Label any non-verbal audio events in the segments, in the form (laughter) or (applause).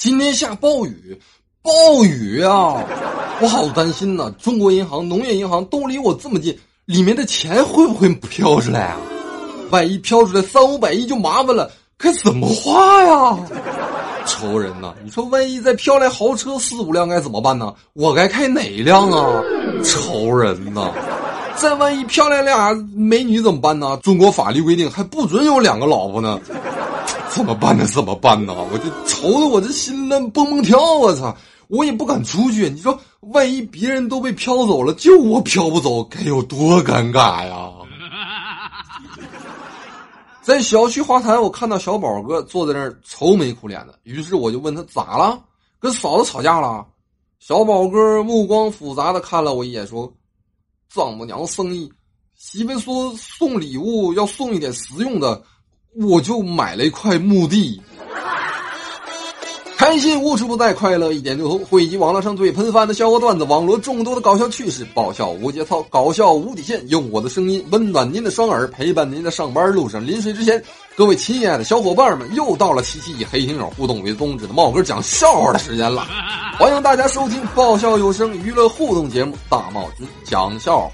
今天下暴雨，暴雨啊！(laughs) 我好担心呐！中国银行、农业银行都离我这么近，里面的钱会不会飘出来啊？万一飘出来三五百亿就麻烦了，该怎么花呀？愁人呐！你说万一再飘来豪车四五辆该怎么办呢？我该开哪一辆啊？愁人呐！再万一飘来俩美女怎么办呢？中国法律规定还不准有两个老婆呢，怎么办呢？怎么办呢？我就愁的我这心乱蹦蹦跳，我操！我也不敢出去。你说万一别人都被飘走了，就我飘不走，该有多尴尬呀！(laughs) 在小区花坛，我看到小宝哥坐在那儿愁眉苦脸的，于是我就问他咋了？跟嫂子吵架了？小宝哥目光复杂的看了我一眼，说。丈母娘生意，媳妇说送礼物要送一点实用的，我就买了一块墓地。开心无处不在，快乐一点就通。汇集网络上最喷饭的笑话段子，网络众多的搞笑趣事，爆笑无节操，搞笑无底线。用我的声音温暖您的双耳，陪伴您的上班路上。临睡之前，各位亲爱的小伙伴们，又到了七七以黑心友互动为宗旨的茂哥讲笑话的时间了。欢迎大家收听爆笑有声娱乐互动节目《大帽君讲笑话》。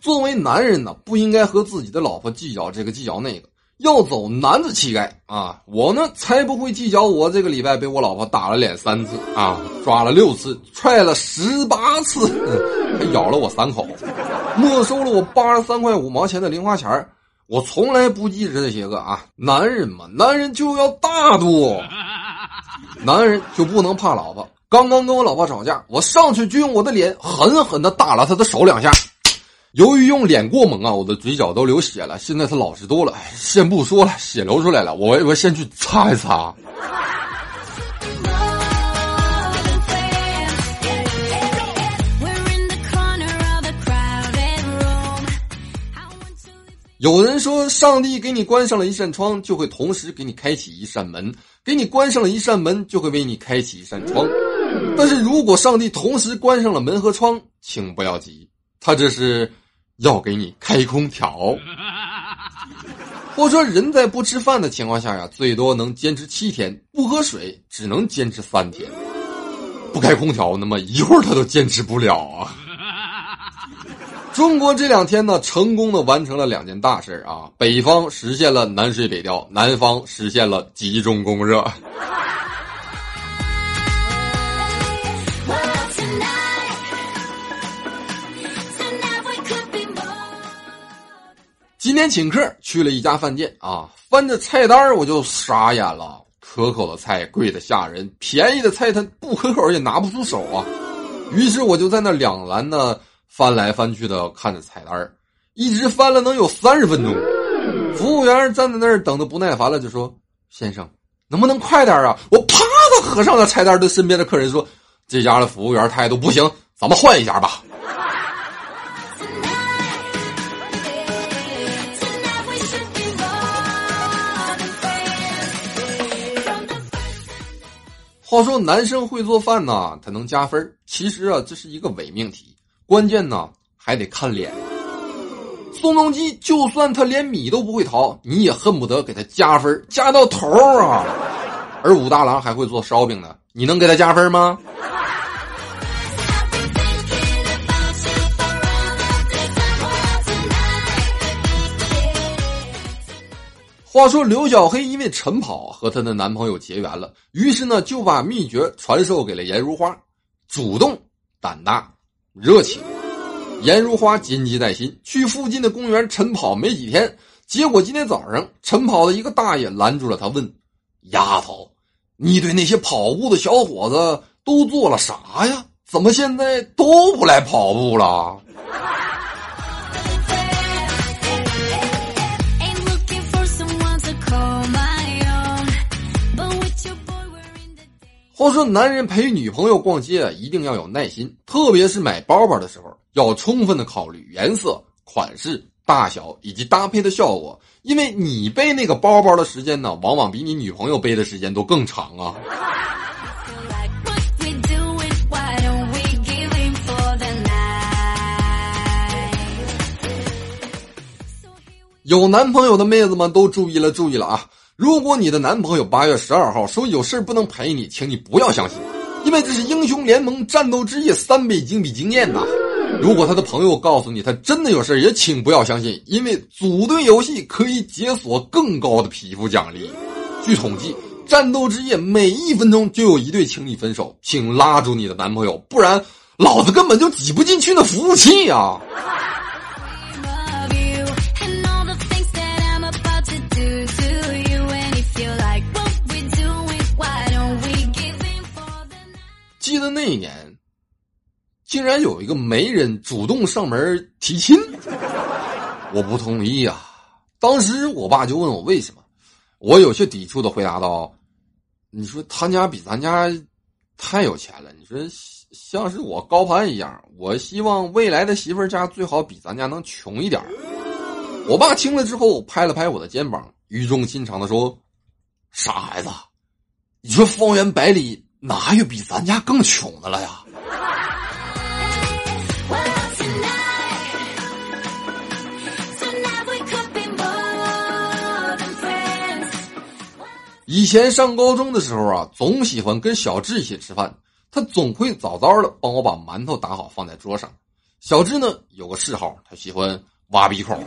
作为男人呢，不应该和自己的老婆计较这个计较那个，要走男子气概啊！我呢，才不会计较。我这个礼拜被我老婆打了脸三次啊，抓了六次，踹了十八次，(laughs) 还咬了我三口，没收了我八十三块五毛钱的零花钱我从来不记着这些个啊！男人嘛，男人就要大度。(laughs) 男人就不能怕老婆。刚刚跟我老婆吵架，我上去就用我的脸狠狠的打了她的手两下。由于用脸过猛啊，我的嘴角都流血了。现在他老实多了，先不说了，血流出来了，我我先去擦一擦。有人说，上帝给你关上了一扇窗，就会同时给你开启一扇门；给你关上了一扇门，就会为你开启一扇窗。但是如果上帝同时关上了门和窗，请不要急，他这是要给你开空调。或者说，人在不吃饭的情况下呀，最多能坚持七天；不喝水只能坚持三天；不开空调，那么一会儿他都坚持不了啊。中国这两天呢，成功的完成了两件大事啊！北方实现了南水北调，南方实现了集中供热。今天请客去了一家饭店啊，翻着菜单我就傻眼了，可口的菜贵的吓人，便宜的菜它不可口也拿不出手啊，于是我就在那两难的。翻来翻去的看着菜单一直翻了能有三十分钟。服务员站在那儿等的不耐烦了，就说：“先生，能不能快点啊？”我啪的合上了菜单，对身边的客人说：“这家的服务员态度不行，咱们换一家吧。”话说，男生会做饭呢，他能加分。其实啊，这是一个伪命题。关键呢，还得看脸。宋仲基就算他连米都不会淘，你也恨不得给他加分，加到头啊！而武大郎还会做烧饼呢，你能给他加分吗？话说刘小黑因为晨跑和她的男朋友结缘了，于是呢就把秘诀传授给了颜如花，主动胆大。热情，颜如花谨记在心。去附近的公园晨跑没几天，结果今天早上晨跑的一个大爷拦住了他，问：“丫头，你对那些跑步的小伙子都做了啥呀？怎么现在都不来跑步了？”话说，男人陪女朋友逛街啊，一定要有耐心，特别是买包包的时候，要充分的考虑颜色、款式、大小以及搭配的效果，因为你背那个包包的时间呢，往往比你女朋友背的时间都更长啊。有男朋友的妹子们都注意了，注意了啊！如果你的男朋友八月十二号说有事不能陪你，请你不要相信，因为这是英雄联盟战斗之夜三倍金币经验呐。如果他的朋友告诉你他真的有事也请不要相信，因为组队游戏可以解锁更高的皮肤奖励。据统计，战斗之夜每一分钟就有一对情侣分手，请拉住你的男朋友，不然老子根本就挤不进去那服务器呀！记得那一年。竟然有一个媒人主动上门提亲，我不同意啊！当时我爸就问我为什么，我有些抵触的回答道：“你说他家比咱家太有钱了，你说像是我高攀一样，我希望未来的媳妇家最好比咱家能穷一点。”我爸听了之后拍了拍我的肩膀，语重心长的说：“傻孩子，你说方圆百里哪有比咱家更穷的了呀？”以前上高中的时候啊，总喜欢跟小智一起吃饭。他总会早早的帮我把馒头打好放在桌上。小智呢有个嗜好，他喜欢挖鼻孔。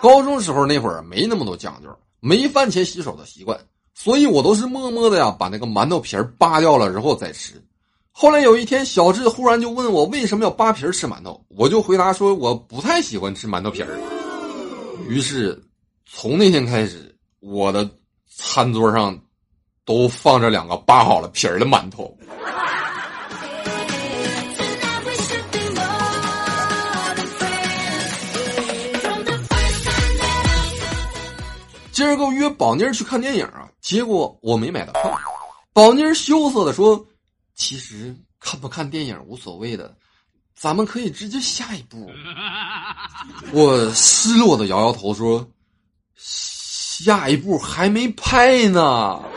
高中时候那会儿没那么多讲究，没饭前洗手的习惯，所以我都是默默的呀把那个馒头皮儿扒掉了之后再吃。后来有一天，小智忽然就问我为什么要扒皮儿吃馒头，我就回答说我不太喜欢吃馒头皮儿。于是从那天开始，我的。餐桌上都放着两个扒好了皮儿的馒头。今儿个约宝妮去看电影啊，结果我没买到票。宝妮羞涩的说：“其实看不看电影无所谓的，咱们可以直接下一步。” (laughs) 我失落的摇摇头说。下一步还没拍呢。(laughs)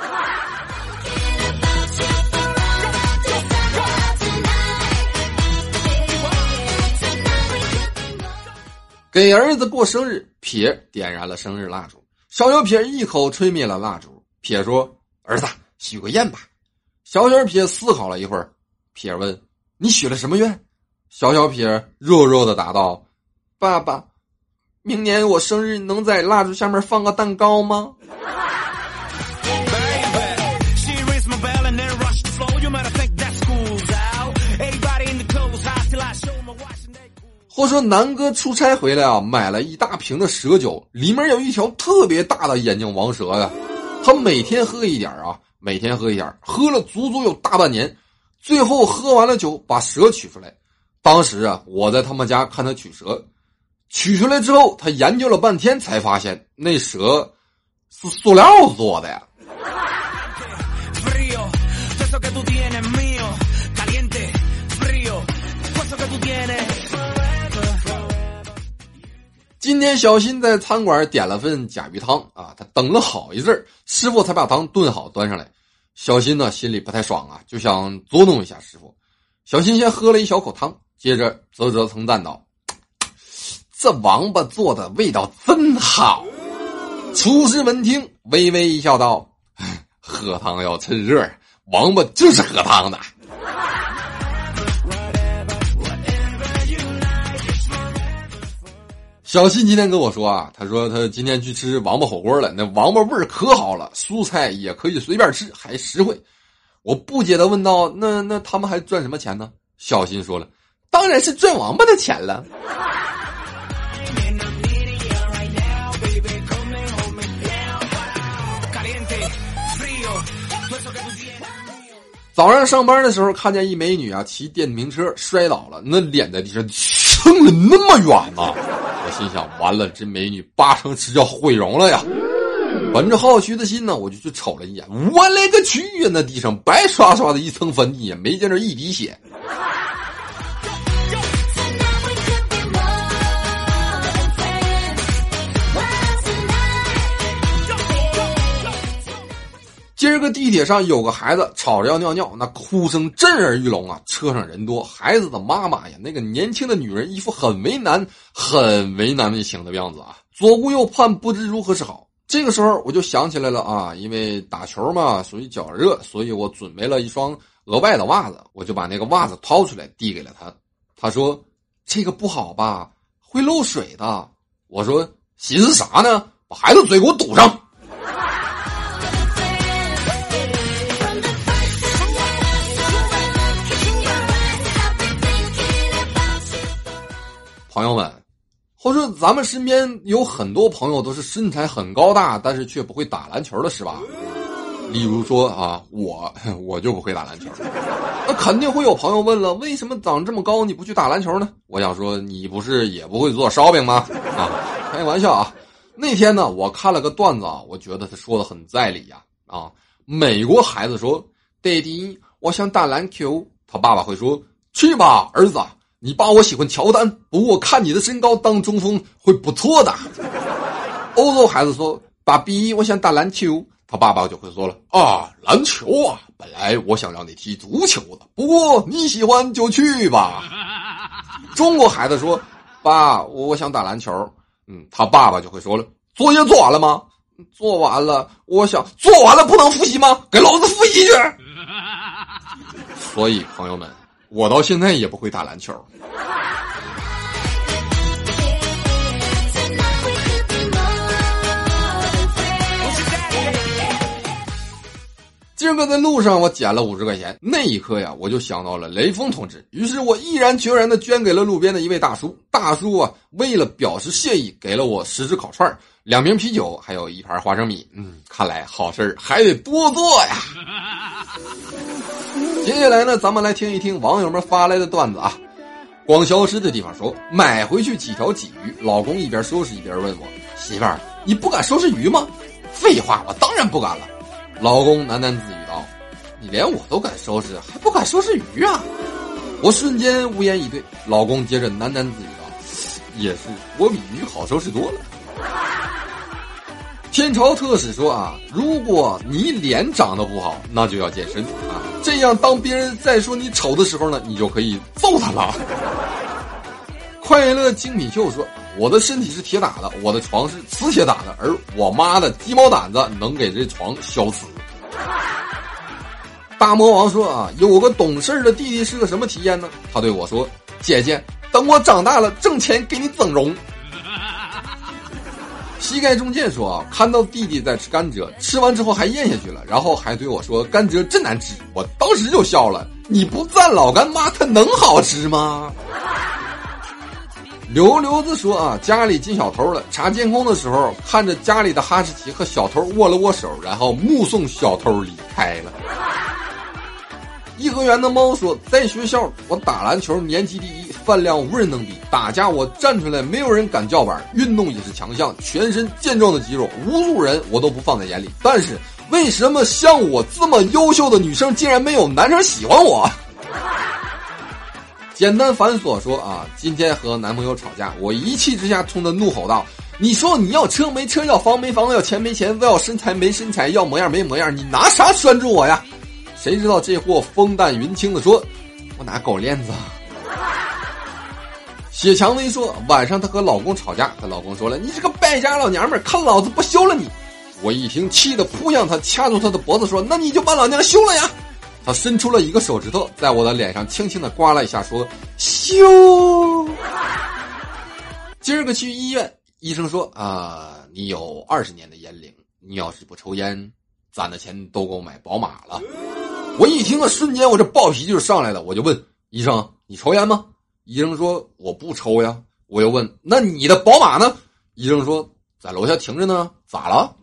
给儿子过生日，撇点燃了生日蜡烛。小小撇一口吹灭了蜡烛。撇说：“儿子，许个愿吧。”小小撇思考了一会儿，撇问：“你许了什么愿？”小小撇弱弱的答道：“爸爸。”明年我生日能在蜡烛下面放个蛋糕吗？或说南哥出差回来啊，买了一大瓶的蛇酒，里面有一条特别大的眼镜王蛇呀。他每天喝一点啊，每天喝一点，喝了足足有大半年，最后喝完了酒，把蛇取出来。当时啊，我在他们家看他取蛇。取出来之后，他研究了半天，才发现那蛇是塑料做的呀。今天小新在餐馆点了份甲鱼汤啊，他等了好一阵师傅才把汤炖好端上来。小新呢心里不太爽啊，就想捉弄一下师傅。小新先喝了一小口汤，接着啧啧称赞道。这王八做的味道真好。厨师闻听，微微一笑，道：“喝汤要趁热，王八就是喝汤的。”小新今天跟我说啊，他说他今天去吃王八火锅了，那王八味儿可好了，蔬菜也可以随便吃，还实惠。我不解的问道：“那那他们还赚什么钱呢？”小新说了：“当然是赚王八的钱了。”早上上班的时候，看见一美女啊，骑电瓶车摔倒了，那脸在地上蹭了那么远呢。心想，完了，这美女八成是要毁容了呀。本着好奇的心呢，我就去瞅了一眼，我勒个去呀！那地上白刷刷的一层粉底，没见着一滴血。今儿个地铁上有个孩子吵着要尿尿，那哭声震耳欲聋啊！车上人多，孩子的妈妈呀，那个年轻的女人一副很为难、很为难的情的样子啊，左顾右盼，不知如何是好。这个时候我就想起来了啊，因为打球嘛属于脚热，所以我准备了一双额外的袜子，我就把那个袜子掏出来递给了他。他说：“这个不好吧，会漏水的。”我说：“寻思啥呢？把孩子嘴给我堵上。”咱们身边有很多朋友都是身材很高大，但是却不会打篮球的，是吧？例如说啊，我我就不会打篮球。那肯定会有朋友问了，为什么长这么高你不去打篮球呢？我想说，你不是也不会做烧饼吗？啊，开玩笑啊。那天呢，我看了个段子啊，我觉得他说的很在理呀。啊，美国孩子说：“爹地，我想打篮球。”他爸爸会说：“去吧，儿子。”你爸我喜欢乔丹，不过看你的身高当中锋会不错的。(laughs) 欧洲孩子说：“爸比，我想打篮球。”他爸爸就会说了：“啊，篮球啊，本来我想让你踢足球的，不过你喜欢就去吧。”中国孩子说：“爸，我想打篮球。”嗯，他爸爸就会说了：“作业做完了吗？做完了。我想做完了不能复习吗？给老子复习去。” (laughs) 所以，朋友们。我到现在也不会打篮球。今儿个在路上，我捡了五十块钱，那一刻呀，我就想到了雷锋同志。于是我毅然决然的捐给了路边的一位大叔。大叔啊，为了表示谢意，给了我十只烤串两瓶啤酒，还有一盘花生米。嗯，看来好事还得多做呀。(laughs) 接下来呢，咱们来听一听网友们发来的段子啊。光消失的地方说，买回去几条鲫鱼，老公一边收拾一边问我：“媳妇儿，你不敢收拾鱼吗？”废话，我当然不敢了。老公喃喃自语：“你连我都敢收拾，还不敢收拾鱼啊？”我瞬间无言以对。老公接着喃喃自语道：“也是，我比鱼好收拾多了。”天朝特使说啊，如果你脸长得不好，那就要健身啊，这样当别人再说你丑的时候呢，你就可以揍他了。快乐精品秀说，我的身体是铁打的，我的床是磁铁打的，而我妈的鸡毛掸子能给这床消磁。大魔王说啊，有个懂事的弟弟是个什么体验呢？他对我说，姐姐，等我长大了挣钱给你整容。(laughs) 膝盖中箭说啊，看到弟弟在吃甘蔗，吃完之后还咽下去了，然后还对我说甘蔗真难吃，我当时就笑了。你不赞老干妈，它能好吃吗？(laughs) 刘刘子说啊，家里进小偷了，查监控的时候，看着家里的哈士奇和小偷握了握手，然后目送小偷离开了。颐和园的猫说，在学校我打篮球年级第一。饭量无人能比，打架我站出来，没有人敢叫板。运动也是强项，全身健壮的肌肉，无数人我都不放在眼里。但是为什么像我这么优秀的女生，竟然没有男生喜欢我？(laughs) 简单繁琐说啊，今天和男朋友吵架，我一气之下冲他怒吼道：“你说你要车没车，要房没房，要钱没钱，要身材没身材，要模样没模样，你拿啥拴住我呀？”谁知道这货风淡云轻的说：“我拿狗链子。(laughs) ”谢蔷薇说：“晚上她和老公吵架，她老公说了：‘你这个败家老娘们，看老子不休了你！’我一听，气得扑向他，掐住他的脖子说：‘那你就把老娘休了呀！’他伸出了一个手指头，在我的脸上轻轻的刮了一下，说：‘休。’今儿个去医院，医生说：‘啊，你有二十年的烟龄，你要是不抽烟，攒的钱都够买宝马了。’我一听啊，瞬间我这暴脾气就上来了，我就问医生：‘你抽烟吗？’医生说：“我不抽呀。”我又问：“那你的宝马呢？”医生说：“在楼下停着呢。”咋了？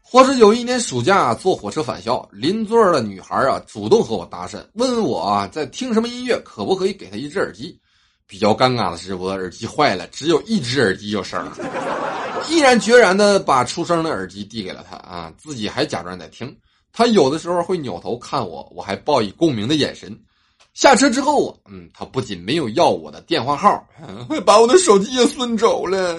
或是有一年暑假坐火车返校，邻座的女孩啊主动和我搭讪，问我啊在听什么音乐，可不可以给她一只耳机？比较尴尬的是，我的耳机坏了，只有一只耳机有声了。毅然决然的把出声的耳机递给了他啊，自己还假装在听。他有的时候会扭头看我，我还报以共鸣的眼神。下车之后，嗯，他不仅没有要我的电话号，会把我的手机也顺走了。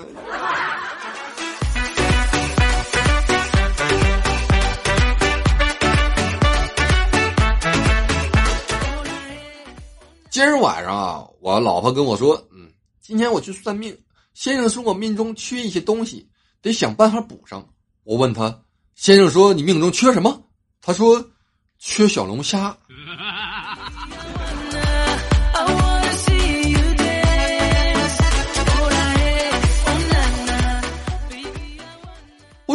今儿晚上啊，我老婆跟我说，嗯，今天我去算命，先生说我命中缺一些东西，得想办法补上。我问他，先生说你命中缺什么？他说缺小龙虾。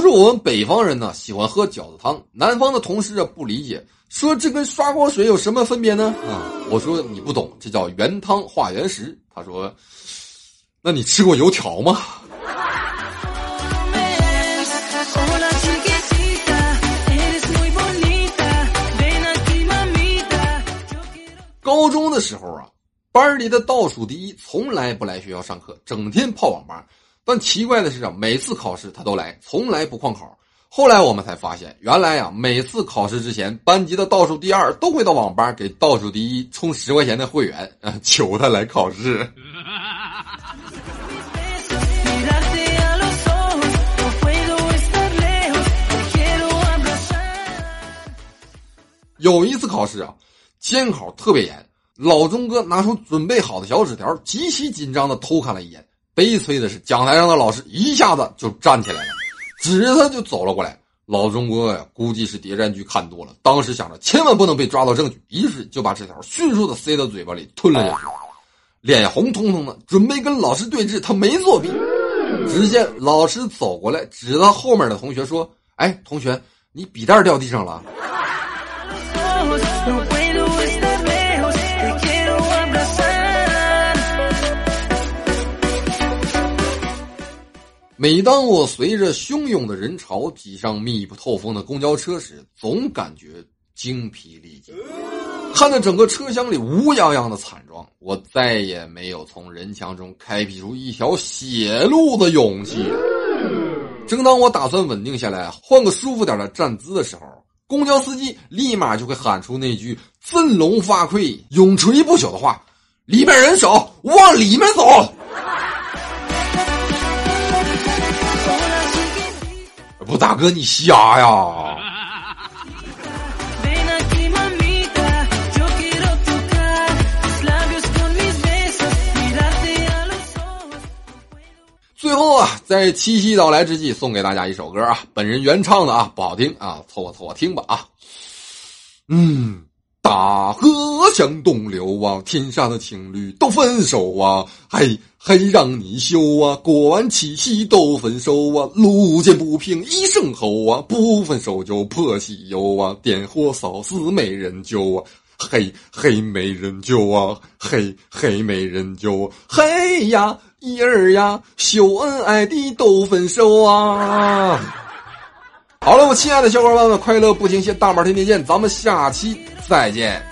不是我们北方人呢，喜欢喝饺子汤，南方的同事啊不理解。说这跟刷锅水有什么分别呢？啊，我说你不懂，这叫原汤化原食。他说，那你吃过油条吗？(laughs) 高中的时候啊，班里的倒数第一从来不来学校上课，整天泡网吧。但奇怪的是啊，每次考试他都来，从来不旷考。后来我们才发现，原来呀，每次考试之前，班级的倒数第二都会到网吧给倒数第一充十块钱的会员，啊，求他来考试。(laughs) 有一次考试啊，监考特别严，老钟哥拿出准备好的小纸条，极其紧张的偷看了一眼。悲催的是，讲台上的老师一下子就站起来了。指着他就走了过来，老钟哥呀，估计是谍战剧看多了，当时想着千万不能被抓到证据，于是就把纸条迅速的塞到嘴巴里吞了下去，脸红彤彤的，准备跟老师对峙。他没作弊。只见老师走过来，指着后面的同学说：“哎，同学，你笔袋掉地上了。” (laughs) 每当我随着汹涌的人潮挤上密不透风的公交车时，总感觉精疲力尽。看着整个车厢里乌泱泱的惨状，我再也没有从人墙中开辟出一条血路的勇气。正当我打算稳定下来，换个舒服点的站姿的时候，公交司机立马就会喊出那句振聋发聩、永垂不朽的话：“里面人少，往里面走。”不，大哥，你瞎呀！最后啊，在七夕到来之际，送给大家一首歌啊，本人原唱的啊，不好听啊，凑合凑合听吧啊。嗯，大河向东流啊，天下的情侣都分手啊，嘿。还让你羞啊！过完七夕都分手啊！路见不平一声吼啊！不分手就破西游啊！点火烧死没人救啊！嘿嘿没人救啊！嘿嘿没人救！嘿呀一儿呀，秀恩爱的都分手啊！好了，我亲爱的小伙伴们，快乐不停歇，大马天天见，咱们下期再见。